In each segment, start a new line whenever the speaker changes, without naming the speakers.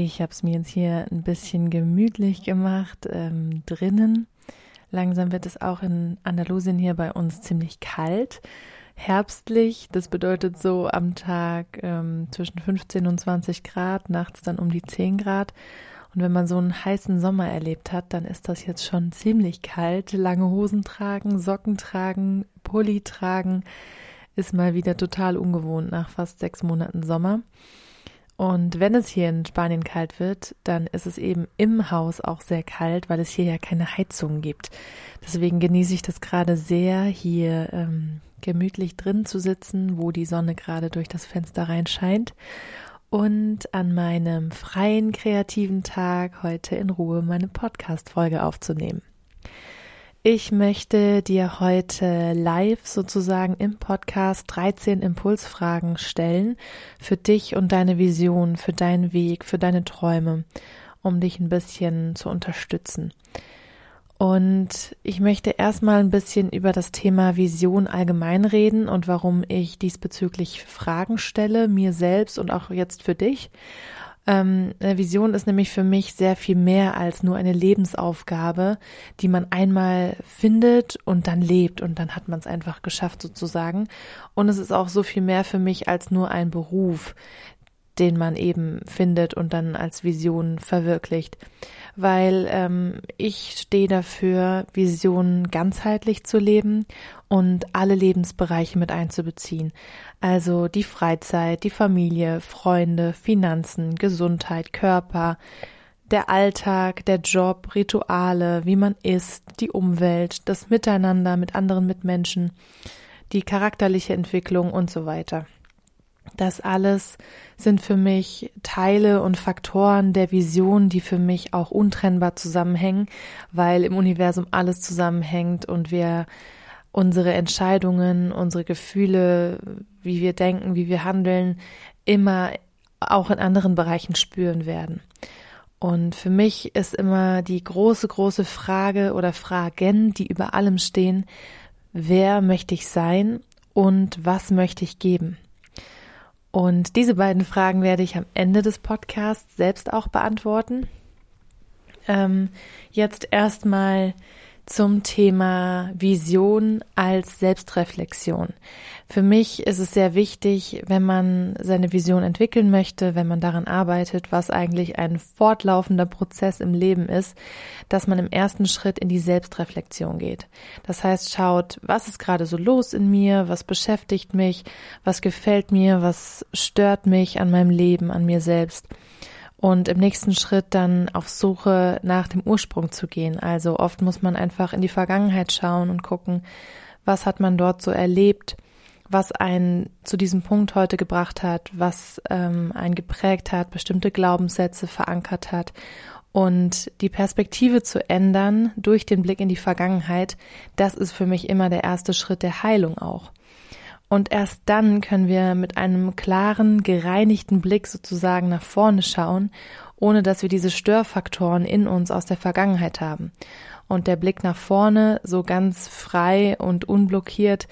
Ich habe es mir jetzt hier ein bisschen gemütlich gemacht ähm, drinnen. Langsam wird es auch in Andalusien hier bei uns ziemlich kalt, herbstlich. Das bedeutet so am Tag ähm, zwischen 15 und 20 Grad, nachts dann um die 10 Grad. Und wenn man so einen heißen Sommer erlebt hat, dann ist das jetzt schon ziemlich kalt. Lange Hosen tragen, Socken tragen, Pulli tragen, ist mal wieder total ungewohnt nach fast sechs Monaten Sommer. Und wenn es hier in Spanien kalt wird, dann ist es eben im Haus auch sehr kalt, weil es hier ja keine Heizung gibt. Deswegen genieße ich das gerade sehr, hier ähm, gemütlich drin zu sitzen, wo die Sonne gerade durch das Fenster reinscheint und an meinem freien kreativen Tag heute in Ruhe meine Podcast-Folge aufzunehmen. Ich möchte dir heute live sozusagen im Podcast 13 Impulsfragen stellen für dich und deine Vision, für deinen Weg, für deine Träume, um dich ein bisschen zu unterstützen. Und ich möchte erstmal ein bisschen über das Thema Vision allgemein reden und warum ich diesbezüglich Fragen stelle, mir selbst und auch jetzt für dich. Ähm, eine Vision ist nämlich für mich sehr viel mehr als nur eine Lebensaufgabe, die man einmal findet und dann lebt und dann hat man es einfach geschafft sozusagen. Und es ist auch so viel mehr für mich als nur ein Beruf, den man eben findet und dann als Vision verwirklicht. Weil ähm, ich stehe dafür, Visionen ganzheitlich zu leben und alle Lebensbereiche mit einzubeziehen. Also die Freizeit, die Familie, Freunde, Finanzen, Gesundheit, Körper, der Alltag, der Job, Rituale, wie man isst, die Umwelt, das Miteinander mit anderen Mitmenschen, die charakterliche Entwicklung und so weiter. Das alles sind für mich Teile und Faktoren der Vision, die für mich auch untrennbar zusammenhängen, weil im Universum alles zusammenhängt und wir unsere Entscheidungen, unsere Gefühle, wie wir denken, wie wir handeln, immer auch in anderen Bereichen spüren werden. Und für mich ist immer die große, große Frage oder Fragen, die über allem stehen, wer möchte ich sein und was möchte ich geben? Und diese beiden Fragen werde ich am Ende des Podcasts selbst auch beantworten. Ähm, jetzt erstmal zum Thema Vision als Selbstreflexion. Für mich ist es sehr wichtig, wenn man seine Vision entwickeln möchte, wenn man daran arbeitet, was eigentlich ein fortlaufender Prozess im Leben ist, dass man im ersten Schritt in die Selbstreflexion geht. Das heißt, schaut, was ist gerade so los in mir, was beschäftigt mich, was gefällt mir, was stört mich an meinem Leben, an mir selbst und im nächsten Schritt dann auf Suche nach dem Ursprung zu gehen. Also oft muss man einfach in die Vergangenheit schauen und gucken, was hat man dort so erlebt, was einen zu diesem Punkt heute gebracht hat, was ähm, einen geprägt hat, bestimmte Glaubenssätze verankert hat. Und die Perspektive zu ändern durch den Blick in die Vergangenheit, das ist für mich immer der erste Schritt der Heilung auch. Und erst dann können wir mit einem klaren, gereinigten Blick sozusagen nach vorne schauen, ohne dass wir diese Störfaktoren in uns aus der Vergangenheit haben. Und der Blick nach vorne, so ganz frei und unblockiert,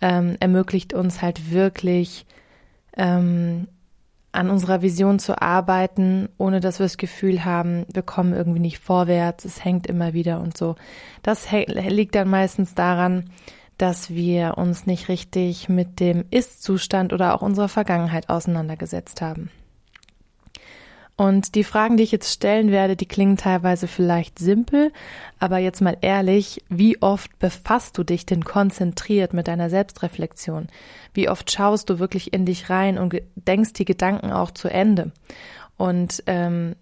ähm, ermöglicht uns halt wirklich ähm, an unserer Vision zu arbeiten, ohne dass wir das Gefühl haben, wir kommen irgendwie nicht vorwärts, es hängt immer wieder und so. Das liegt dann meistens daran, dass wir uns nicht richtig mit dem Ist-Zustand oder auch unserer Vergangenheit auseinandergesetzt haben. Und die Fragen, die ich jetzt stellen werde, die klingen teilweise vielleicht simpel, aber jetzt mal ehrlich, wie oft befasst du dich denn konzentriert mit deiner Selbstreflexion? Wie oft schaust du wirklich in dich rein und denkst die Gedanken auch zu Ende? Und ähm,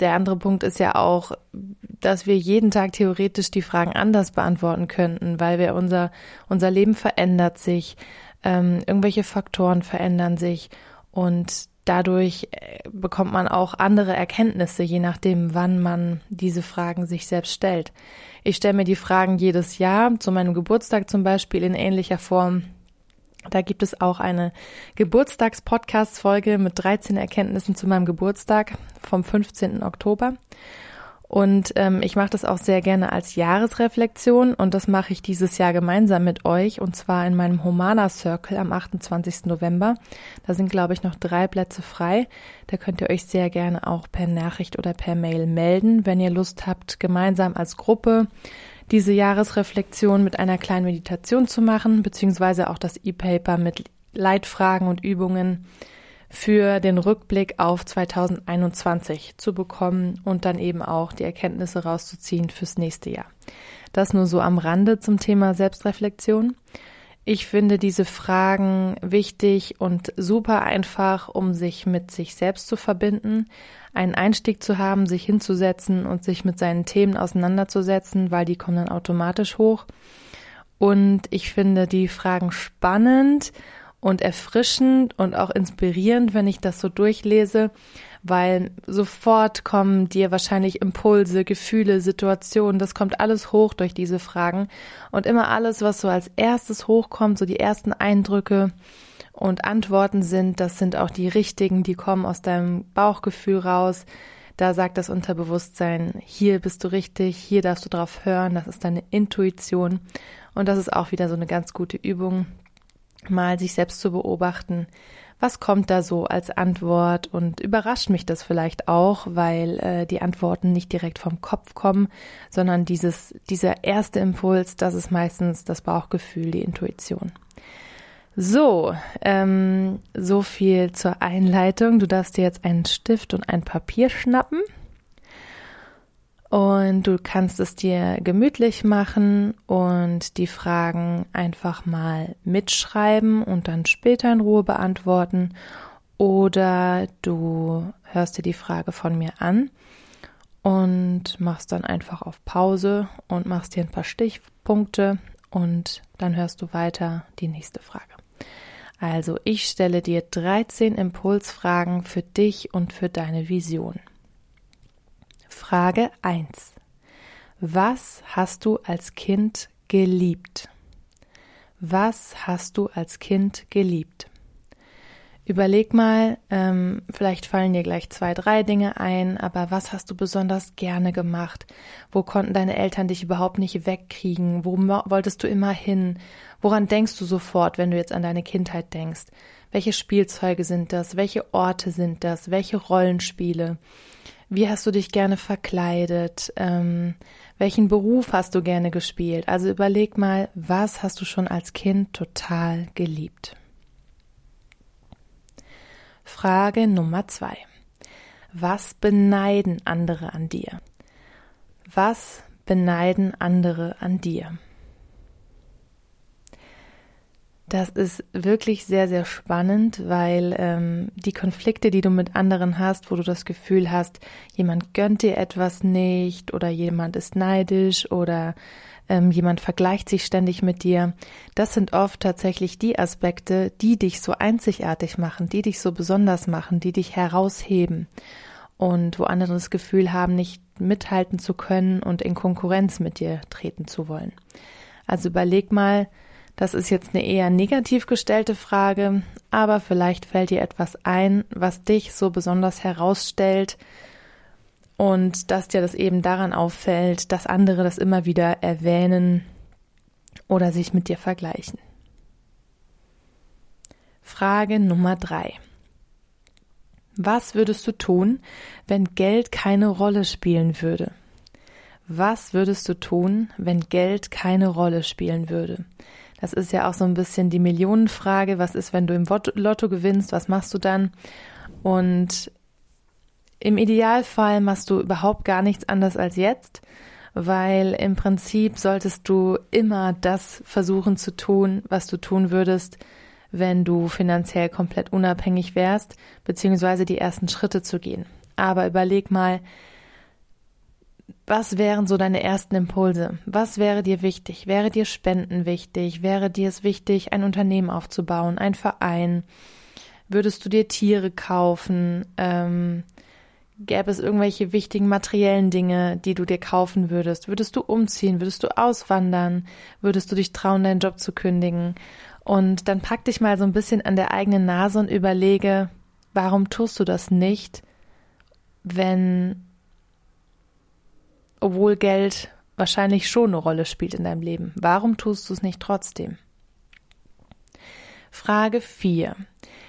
der andere Punkt ist ja auch, dass wir jeden Tag theoretisch die Fragen anders beantworten könnten, weil wir unser, unser Leben verändert sich. ähm, irgendwelche Faktoren verändern sich und dadurch äh, bekommt man auch andere Erkenntnisse, je nachdem, wann man diese Fragen sich selbst stellt. Ich stelle mir die Fragen jedes Jahr, zu meinem Geburtstag zum Beispiel in ähnlicher Form. Da gibt es auch eine Geburtstags-Podcast-Folge mit 13 Erkenntnissen zu meinem Geburtstag vom 15. Oktober. Und ähm, ich mache das auch sehr gerne als Jahresreflexion und das mache ich dieses Jahr gemeinsam mit euch und zwar in meinem Humana Circle am 28. November. Da sind, glaube ich, noch drei Plätze frei. Da könnt ihr euch sehr gerne auch per Nachricht oder per Mail melden, wenn ihr Lust habt, gemeinsam als Gruppe diese Jahresreflexion mit einer kleinen Meditation zu machen, beziehungsweise auch das E-Paper mit Leitfragen und Übungen für den Rückblick auf 2021 zu bekommen und dann eben auch die Erkenntnisse rauszuziehen fürs nächste Jahr. Das nur so am Rande zum Thema Selbstreflexion. Ich finde diese Fragen wichtig und super einfach, um sich mit sich selbst zu verbinden, einen Einstieg zu haben, sich hinzusetzen und sich mit seinen Themen auseinanderzusetzen, weil die kommen dann automatisch hoch. Und ich finde die Fragen spannend und erfrischend und auch inspirierend, wenn ich das so durchlese, weil sofort kommen dir wahrscheinlich Impulse, Gefühle, Situationen, das kommt alles hoch durch diese Fragen und immer alles, was so als erstes hochkommt, so die ersten Eindrücke und Antworten sind, das sind auch die richtigen, die kommen aus deinem Bauchgefühl raus. Da sagt das Unterbewusstsein, hier bist du richtig, hier darfst du drauf hören, das ist deine Intuition. Und das ist auch wieder so eine ganz gute Übung, mal sich selbst zu beobachten, was kommt da so als Antwort und überrascht mich das vielleicht auch, weil äh, die Antworten nicht direkt vom Kopf kommen, sondern dieses, dieser erste Impuls, das ist meistens das Bauchgefühl, die Intuition. So, ähm, so viel zur Einleitung. Du darfst dir jetzt einen Stift und ein Papier schnappen und du kannst es dir gemütlich machen und die Fragen einfach mal mitschreiben und dann später in Ruhe beantworten. Oder du hörst dir die Frage von mir an und machst dann einfach auf Pause und machst dir ein paar Stichpunkte und dann hörst du weiter die nächste Frage. Also ich stelle dir 13 Impulsfragen für dich und für deine Vision. Frage 1. Was hast du als Kind geliebt? Was hast du als Kind geliebt? Überleg mal, ähm, vielleicht fallen dir gleich zwei, drei Dinge ein, aber was hast du besonders gerne gemacht? Wo konnten deine Eltern dich überhaupt nicht wegkriegen? Wo wolltest du immer hin? Woran denkst du sofort, wenn du jetzt an deine Kindheit denkst? Welche Spielzeuge sind das? Welche Orte sind das? Welche Rollenspiele? Wie hast du dich gerne verkleidet? Ähm, welchen Beruf hast du gerne gespielt? Also überleg mal, was hast du schon als Kind total geliebt? Frage Nummer zwei. Was beneiden andere an dir? Was beneiden andere an dir? Das ist wirklich sehr, sehr spannend, weil ähm, die Konflikte, die du mit anderen hast, wo du das Gefühl hast, jemand gönnt dir etwas nicht oder jemand ist neidisch oder ähm, jemand vergleicht sich ständig mit dir, das sind oft tatsächlich die Aspekte, die dich so einzigartig machen, die dich so besonders machen, die dich herausheben und wo andere das Gefühl haben, nicht mithalten zu können und in Konkurrenz mit dir treten zu wollen. Also überleg mal, das ist jetzt eine eher negativ gestellte Frage, aber vielleicht fällt dir etwas ein, was dich so besonders herausstellt und dass dir das eben daran auffällt, dass andere das immer wieder erwähnen oder sich mit dir vergleichen. Frage Nummer drei. Was würdest du tun, wenn Geld keine Rolle spielen würde? Was würdest du tun, wenn Geld keine Rolle spielen würde? Das ist ja auch so ein bisschen die Millionenfrage. Was ist, wenn du im Lotto gewinnst? Was machst du dann? Und im Idealfall machst du überhaupt gar nichts anders als jetzt, weil im Prinzip solltest du immer das versuchen zu tun, was du tun würdest, wenn du finanziell komplett unabhängig wärst, beziehungsweise die ersten Schritte zu gehen. Aber überleg mal, was wären so deine ersten Impulse? Was wäre dir wichtig? Wäre dir Spenden wichtig? Wäre dir es wichtig, ein Unternehmen aufzubauen, ein Verein? Würdest du dir Tiere kaufen? Ähm, gäbe es irgendwelche wichtigen materiellen Dinge, die du dir kaufen würdest? Würdest du umziehen? Würdest du auswandern? Würdest du dich trauen, deinen Job zu kündigen? Und dann pack dich mal so ein bisschen an der eigenen Nase und überlege, warum tust du das nicht, wenn obwohl Geld wahrscheinlich schon eine Rolle spielt in deinem Leben. Warum tust du es nicht trotzdem? Frage 4.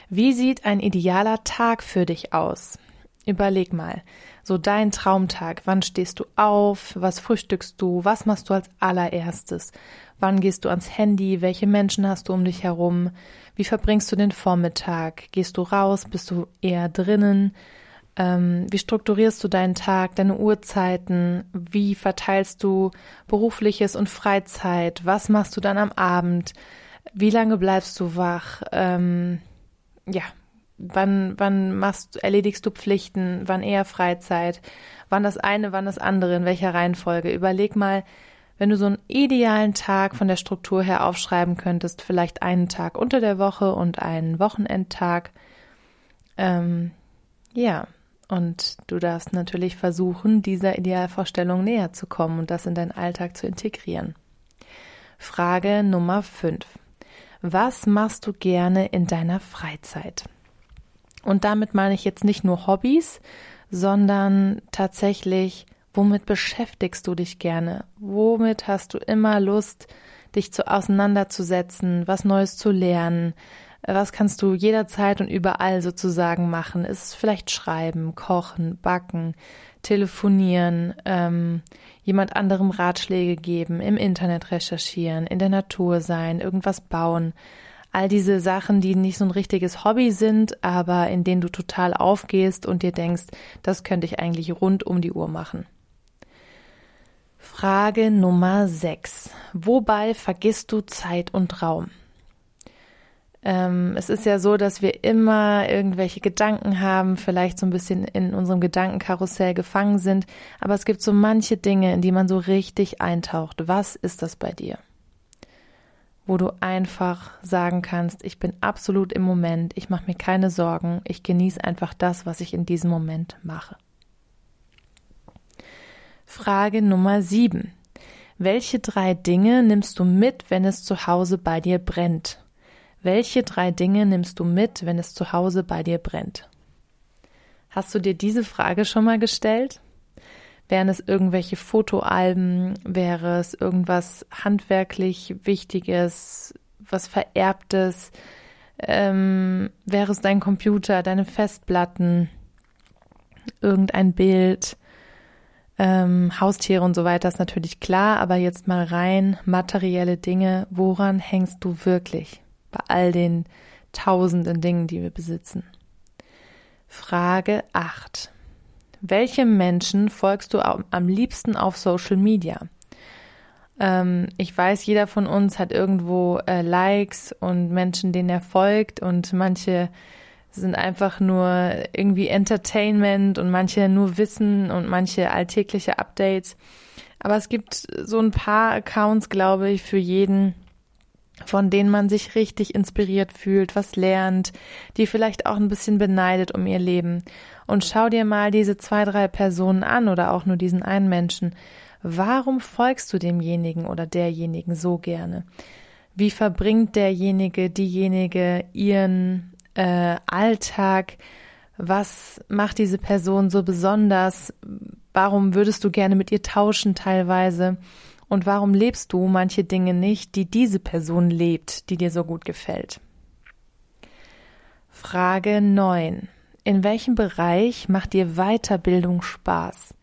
Wie sieht ein idealer Tag für dich aus? Überleg mal, so dein Traumtag. Wann stehst du auf? Was frühstückst du? Was machst du als allererstes? Wann gehst du ans Handy? Welche Menschen hast du um dich herum? Wie verbringst du den Vormittag? Gehst du raus? Bist du eher drinnen? Ähm, wie strukturierst du deinen Tag, deine Uhrzeiten? Wie verteilst du berufliches und Freizeit? Was machst du dann am Abend? Wie lange bleibst du wach? Ähm, ja, wann, wann machst, erledigst du Pflichten? Wann eher Freizeit? Wann das eine, wann das andere? In welcher Reihenfolge? Überleg mal, wenn du so einen idealen Tag von der Struktur her aufschreiben könntest, vielleicht einen Tag unter der Woche und einen Wochenendtag. Ähm, ja, und du darfst natürlich versuchen, dieser Idealvorstellung näher zu kommen und das in deinen Alltag zu integrieren. Frage Nummer 5. Was machst du gerne in deiner Freizeit? Und damit meine ich jetzt nicht nur Hobbys, sondern tatsächlich, womit beschäftigst du dich gerne? Womit hast du immer Lust, dich zu auseinanderzusetzen, was Neues zu lernen? Was kannst du jederzeit und überall sozusagen machen? Ist es vielleicht schreiben, kochen, backen, telefonieren, ähm, jemand anderem Ratschläge geben, im Internet recherchieren, in der Natur sein, irgendwas bauen? All diese Sachen, die nicht so ein richtiges Hobby sind, aber in denen du total aufgehst und dir denkst, das könnte ich eigentlich rund um die Uhr machen. Frage Nummer 6. Wobei vergisst du Zeit und Raum? Ähm, es ist ja so, dass wir immer irgendwelche Gedanken haben, vielleicht so ein bisschen in unserem Gedankenkarussell gefangen sind, aber es gibt so manche Dinge, in die man so richtig eintaucht. Was ist das bei dir? Wo du einfach sagen kannst, ich bin absolut im Moment, ich mache mir keine Sorgen, ich genieße einfach das, was ich in diesem Moment mache. Frage Nummer sieben. Welche drei Dinge nimmst du mit, wenn es zu Hause bei dir brennt? Welche drei Dinge nimmst du mit, wenn es zu Hause bei dir brennt? Hast du dir diese Frage schon mal gestellt? Wären es irgendwelche Fotoalben? Wäre es irgendwas handwerklich Wichtiges, was Vererbtes? Ähm, wäre es dein Computer, deine Festplatten, irgendein Bild? Ähm, Haustiere und so weiter ist natürlich klar, aber jetzt mal rein materielle Dinge. Woran hängst du wirklich? Bei all den tausenden Dingen, die wir besitzen. Frage 8. Welche Menschen folgst du am liebsten auf Social Media? Ähm, ich weiß, jeder von uns hat irgendwo äh, Likes und Menschen, denen er folgt und manche sind einfach nur irgendwie Entertainment und manche nur Wissen und manche alltägliche Updates. Aber es gibt so ein paar Accounts, glaube ich, für jeden, von denen man sich richtig inspiriert fühlt, was lernt, die vielleicht auch ein bisschen beneidet um ihr Leben. Und schau dir mal diese zwei, drei Personen an oder auch nur diesen einen Menschen. Warum folgst du demjenigen oder derjenigen so gerne? Wie verbringt derjenige, diejenige ihren äh, Alltag? Was macht diese Person so besonders? Warum würdest du gerne mit ihr tauschen teilweise? Und warum lebst du manche Dinge nicht, die diese Person lebt, die dir so gut gefällt? Frage 9. In welchem Bereich macht dir Weiterbildung Spaß?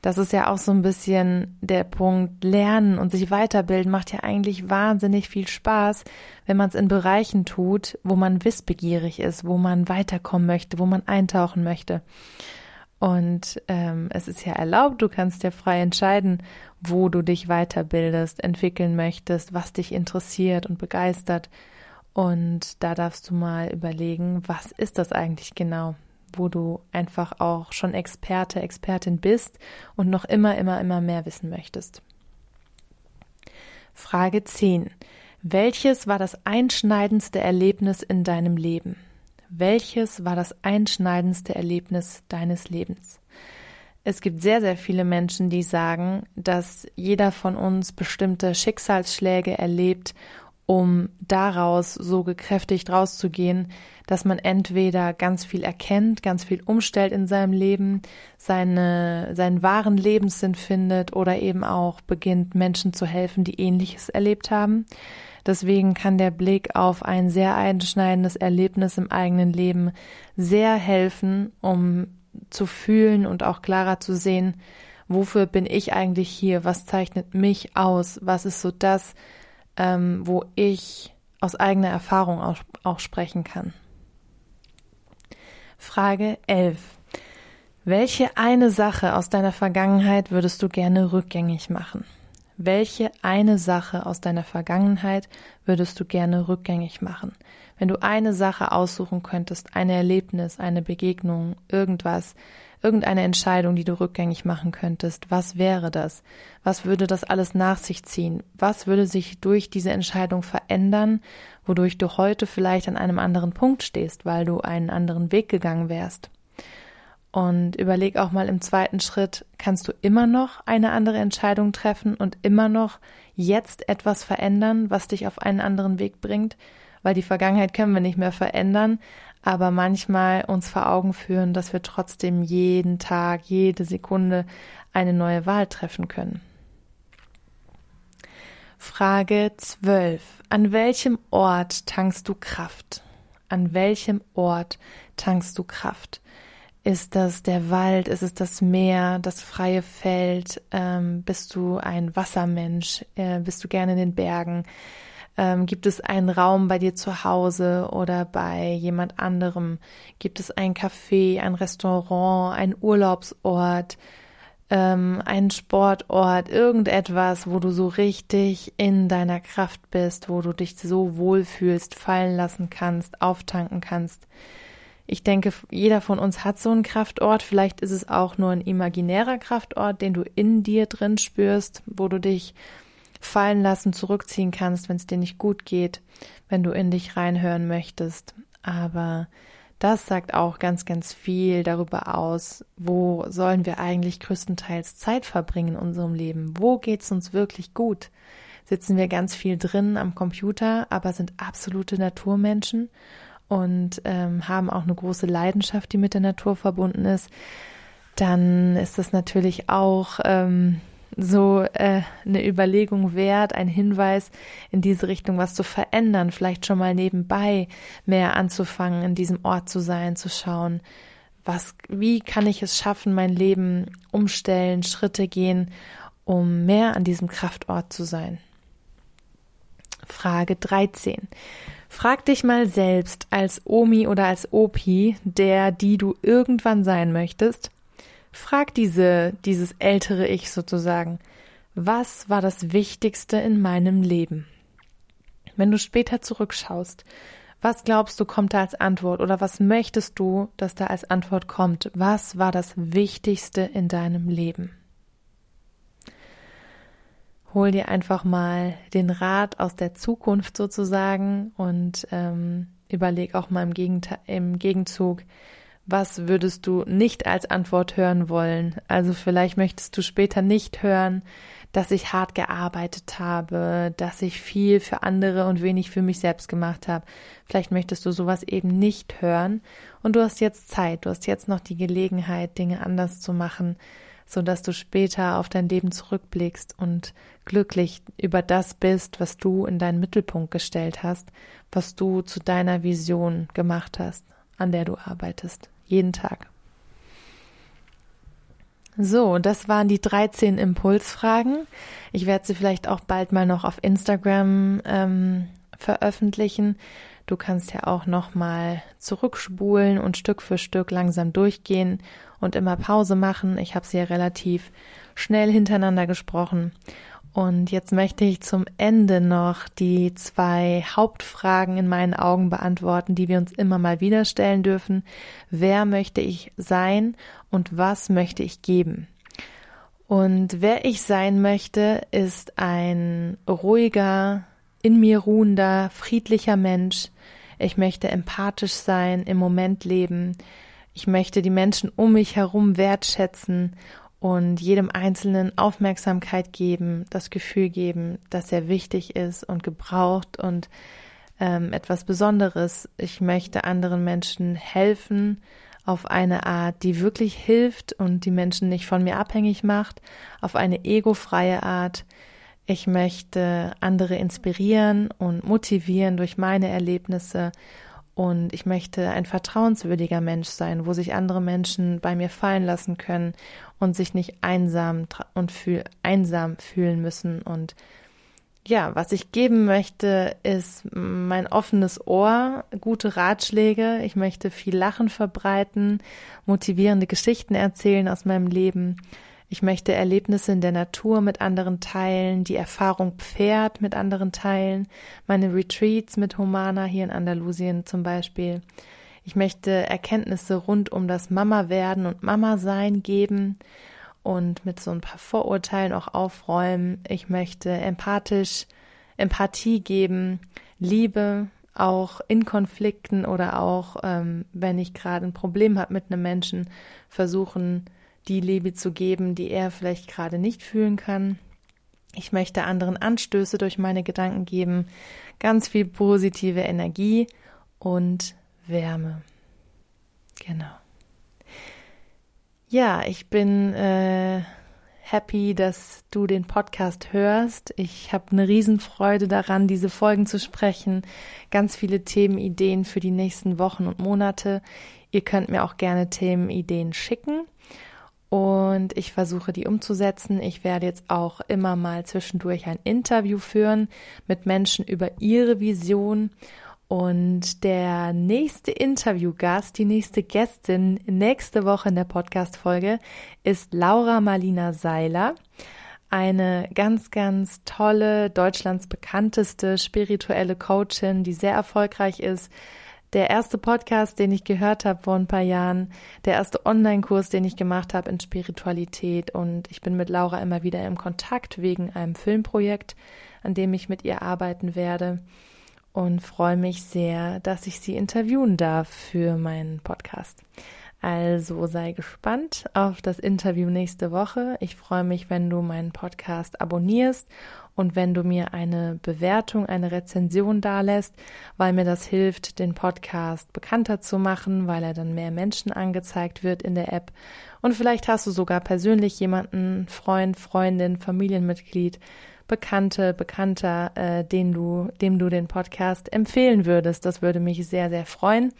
Das ist ja auch so ein bisschen der Punkt. Lernen und sich weiterbilden macht ja eigentlich wahnsinnig viel Spaß, wenn man es in Bereichen tut, wo man wissbegierig ist, wo man weiterkommen möchte, wo man eintauchen möchte. Und ähm, es ist ja erlaubt, du kannst ja frei entscheiden, wo du dich weiterbildest, entwickeln möchtest, was dich interessiert und begeistert. Und da darfst du mal überlegen, was ist das eigentlich genau? wo du einfach auch schon Experte, Expertin bist und noch immer, immer, immer mehr wissen möchtest. Frage 10. Welches war das einschneidendste Erlebnis in deinem Leben? Welches war das einschneidendste Erlebnis deines Lebens? Es gibt sehr, sehr viele Menschen, die sagen, dass jeder von uns bestimmte Schicksalsschläge erlebt, um daraus so gekräftigt rauszugehen, dass man entweder ganz viel erkennt, ganz viel umstellt in seinem Leben, seine, seinen wahren Lebenssinn findet oder eben auch beginnt, Menschen zu helfen, die ähnliches erlebt haben. Deswegen kann der Blick auf ein sehr einschneidendes Erlebnis im eigenen Leben sehr helfen, um zu fühlen und auch klarer zu sehen, wofür bin ich eigentlich hier, was zeichnet mich aus, was ist so das, ähm, wo ich aus eigener Erfahrung auch, auch sprechen kann. Frage 11. Welche eine Sache aus deiner Vergangenheit würdest du gerne rückgängig machen? Welche eine Sache aus deiner Vergangenheit würdest du gerne rückgängig machen? Wenn du eine Sache aussuchen könntest, ein Erlebnis, eine Begegnung, irgendwas, irgendeine Entscheidung, die du rückgängig machen könntest, was wäre das? Was würde das alles nach sich ziehen? Was würde sich durch diese Entscheidung verändern, wodurch du heute vielleicht an einem anderen Punkt stehst, weil du einen anderen Weg gegangen wärst? Und überleg auch mal im zweiten Schritt, kannst du immer noch eine andere Entscheidung treffen und immer noch jetzt etwas verändern, was dich auf einen anderen Weg bringt? Weil die Vergangenheit können wir nicht mehr verändern, aber manchmal uns vor Augen führen, dass wir trotzdem jeden Tag, jede Sekunde eine neue Wahl treffen können. Frage 12. An welchem Ort tankst du Kraft? An welchem Ort tankst du Kraft? Ist das der Wald? Ist es das Meer, das freie Feld? Ähm, bist du ein Wassermensch? Äh, bist du gerne in den Bergen? Ähm, gibt es einen Raum bei dir zu Hause oder bei jemand anderem? Gibt es ein Café, ein Restaurant, ein Urlaubsort, ähm, einen Sportort, irgendetwas, wo du so richtig in deiner Kraft bist, wo du dich so wohlfühlst, fallen lassen kannst, auftanken kannst? Ich denke, jeder von uns hat so einen Kraftort. Vielleicht ist es auch nur ein imaginärer Kraftort, den du in dir drin spürst, wo du dich fallen lassen, zurückziehen kannst, wenn es dir nicht gut geht, wenn du in dich reinhören möchtest. Aber das sagt auch ganz, ganz viel darüber aus, wo sollen wir eigentlich größtenteils Zeit verbringen in unserem Leben? Wo geht's uns wirklich gut? Sitzen wir ganz viel drin am Computer, aber sind absolute Naturmenschen und ähm, haben auch eine große Leidenschaft, die mit der Natur verbunden ist, dann ist das natürlich auch ähm, so äh, eine Überlegung wert, ein Hinweis in diese Richtung was zu verändern, vielleicht schon mal nebenbei mehr anzufangen, in diesem Ort zu sein, zu schauen, was, wie kann ich es schaffen, mein Leben umstellen, Schritte gehen, um mehr an diesem Kraftort zu sein. Frage 13. Frag dich mal selbst als Omi oder als Opi, der, die du irgendwann sein möchtest. Frag diese, dieses ältere Ich sozusagen. Was war das Wichtigste in meinem Leben? Wenn du später zurückschaust, was glaubst du kommt da als Antwort oder was möchtest du, dass da als Antwort kommt? Was war das Wichtigste in deinem Leben? Hol dir einfach mal den Rat aus der Zukunft sozusagen und ähm, überleg auch mal im, Gegenteil, im Gegenzug, was würdest du nicht als Antwort hören wollen? Also vielleicht möchtest du später nicht hören, dass ich hart gearbeitet habe, dass ich viel für andere und wenig für mich selbst gemacht habe. Vielleicht möchtest du sowas eben nicht hören und du hast jetzt Zeit, du hast jetzt noch die Gelegenheit, Dinge anders zu machen so dass du später auf dein Leben zurückblickst und glücklich über das bist, was du in deinen Mittelpunkt gestellt hast, was du zu deiner Vision gemacht hast, an der du arbeitest, jeden Tag. So, das waren die 13 Impulsfragen. Ich werde sie vielleicht auch bald mal noch auf Instagram ähm, veröffentlichen. Du kannst ja auch noch mal zurückspulen und Stück für Stück langsam durchgehen und immer Pause machen. Ich habe sie ja relativ schnell hintereinander gesprochen. Und jetzt möchte ich zum Ende noch die zwei Hauptfragen in meinen Augen beantworten, die wir uns immer mal wieder stellen dürfen. Wer möchte ich sein und was möchte ich geben? Und wer ich sein möchte, ist ein ruhiger, in mir ruhender, friedlicher Mensch. Ich möchte empathisch sein, im Moment leben. Ich möchte die Menschen um mich herum wertschätzen und jedem Einzelnen Aufmerksamkeit geben, das Gefühl geben, dass er wichtig ist und gebraucht und ähm, etwas Besonderes. Ich möchte anderen Menschen helfen auf eine Art, die wirklich hilft und die Menschen nicht von mir abhängig macht, auf eine egofreie Art. Ich möchte andere inspirieren und motivieren durch meine Erlebnisse und ich möchte ein vertrauenswürdiger Mensch sein, wo sich andere Menschen bei mir fallen lassen können und sich nicht einsam und fühl einsam fühlen müssen. Und ja, was ich geben möchte, ist mein offenes Ohr, gute Ratschläge. Ich möchte viel Lachen verbreiten, motivierende Geschichten erzählen aus meinem Leben. Ich möchte Erlebnisse in der Natur mit anderen teilen, die Erfahrung Pferd mit anderen teilen, meine Retreats mit Humana hier in Andalusien zum Beispiel. Ich möchte Erkenntnisse rund um das Mama werden und Mama sein geben und mit so ein paar Vorurteilen auch aufräumen. Ich möchte empathisch Empathie geben, Liebe, auch in Konflikten oder auch ähm, wenn ich gerade ein Problem habe mit einem Menschen, versuchen, die Liebe zu geben, die er vielleicht gerade nicht fühlen kann. Ich möchte anderen Anstöße durch meine Gedanken geben, ganz viel positive Energie und Wärme. Genau. Ja, ich bin äh, happy, dass du den Podcast hörst. Ich habe eine Riesenfreude daran, diese Folgen zu sprechen. Ganz viele Themenideen für die nächsten Wochen und Monate. Ihr könnt mir auch gerne Themenideen schicken und ich versuche die umzusetzen. Ich werde jetzt auch immer mal zwischendurch ein Interview führen mit Menschen über ihre Vision. Und der nächste Interviewgast, die nächste Gästin nächste Woche in der Podcast-Folge ist Laura Marlina Seiler. Eine ganz, ganz tolle, Deutschlands bekannteste spirituelle Coachin, die sehr erfolgreich ist, der erste Podcast, den ich gehört habe vor ein paar Jahren, der erste Online-Kurs, den ich gemacht habe in Spiritualität und ich bin mit Laura immer wieder im Kontakt wegen einem Filmprojekt, an dem ich mit ihr arbeiten werde und freue mich sehr, dass ich sie interviewen darf für meinen Podcast. Also sei gespannt auf das Interview nächste Woche. Ich freue mich, wenn du meinen Podcast abonnierst und wenn du mir eine Bewertung, eine Rezension dalässt, weil mir das hilft, den Podcast bekannter zu machen, weil er dann mehr Menschen angezeigt wird in der App. Und vielleicht hast du sogar persönlich jemanden, Freund, Freundin, Familienmitglied, Bekannte, Bekannter, äh, den du, dem du den Podcast empfehlen würdest. Das würde mich sehr, sehr freuen.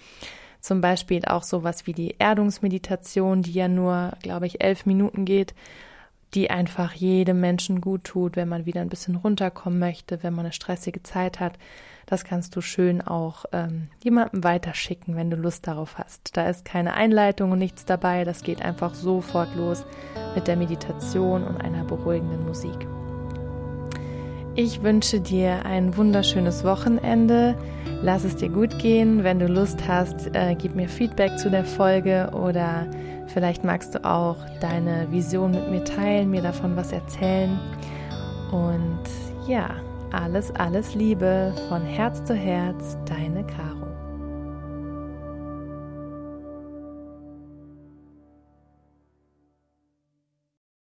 Zum Beispiel auch sowas wie die Erdungsmeditation, die ja nur, glaube ich, elf Minuten geht, die einfach jedem Menschen gut tut, wenn man wieder ein bisschen runterkommen möchte, wenn man eine stressige Zeit hat. Das kannst du schön auch ähm, jemandem weiterschicken, wenn du Lust darauf hast. Da ist keine Einleitung und nichts dabei. Das geht einfach sofort los mit der Meditation und einer beruhigenden Musik. Ich wünsche dir ein wunderschönes Wochenende. Lass es dir gut gehen. Wenn du Lust hast, äh, gib mir Feedback zu der Folge oder vielleicht magst du auch deine Vision mit mir teilen, mir davon was erzählen. Und ja, alles, alles Liebe von Herz zu Herz, deine Caro.